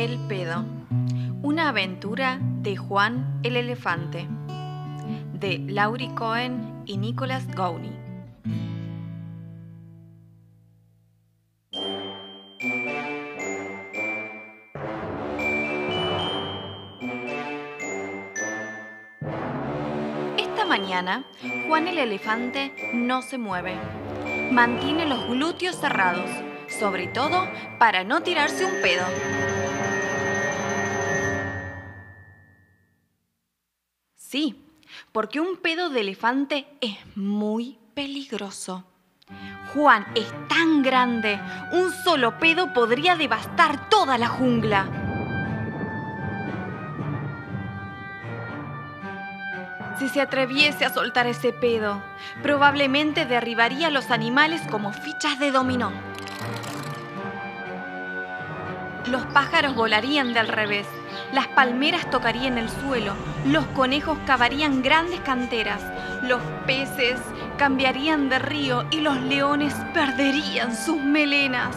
El pedo. Una aventura de Juan el Elefante. De Laurie Cohen y Nicholas Gowney. Esta mañana, Juan el Elefante no se mueve. Mantiene los glúteos cerrados, sobre todo para no tirarse un pedo. Sí, porque un pedo de elefante es muy peligroso. Juan es tan grande, un solo pedo podría devastar toda la jungla. Si se atreviese a soltar ese pedo, probablemente derribaría a los animales como fichas de dominó. Los pájaros volarían del revés, las palmeras tocarían el suelo, los conejos cavarían grandes canteras, los peces cambiarían de río y los leones perderían sus melenas.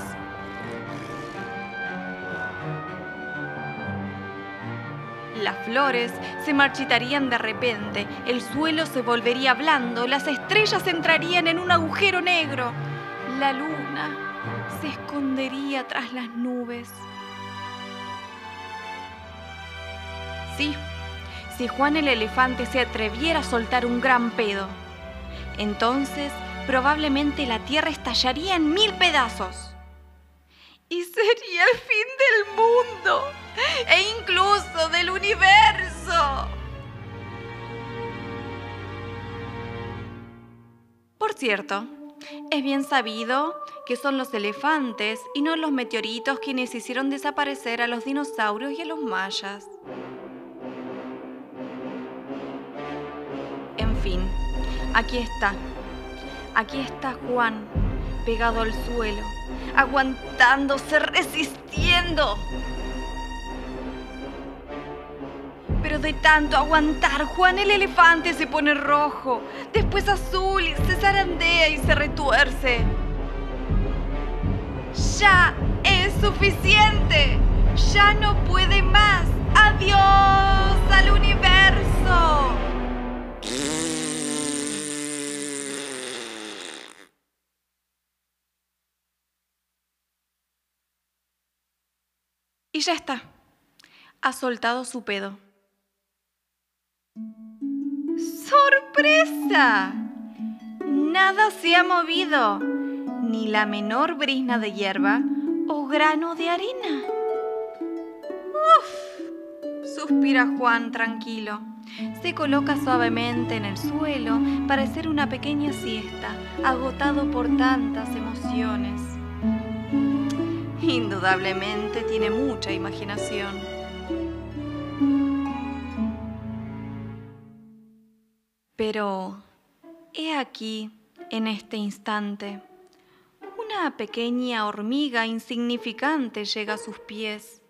Las flores se marchitarían de repente, el suelo se volvería blando, las estrellas entrarían en un agujero negro, la luna se escondería tras las nubes. Sí, si Juan el elefante se atreviera a soltar un gran pedo, entonces probablemente la tierra estallaría en mil pedazos. Y sería el fin del mundo e incluso del universo. Por cierto, es bien sabido que son los elefantes y no los meteoritos quienes hicieron desaparecer a los dinosaurios y a los mayas. Aquí está. Aquí está Juan, pegado al suelo, aguantándose, resistiendo. Pero de tanto aguantar, Juan el elefante se pone rojo, después azul y se zarandea y se retuerce. Ya es suficiente. Y ya está. Ha soltado su pedo. ¡Sorpresa! Nada se ha movido, ni la menor brisna de hierba o grano de arena. ¡Uf! Suspira Juan tranquilo. Se coloca suavemente en el suelo para hacer una pequeña siesta, agotado por tantas emociones. Indudablemente tiene mucha imaginación. Pero he aquí, en este instante, una pequeña hormiga insignificante llega a sus pies.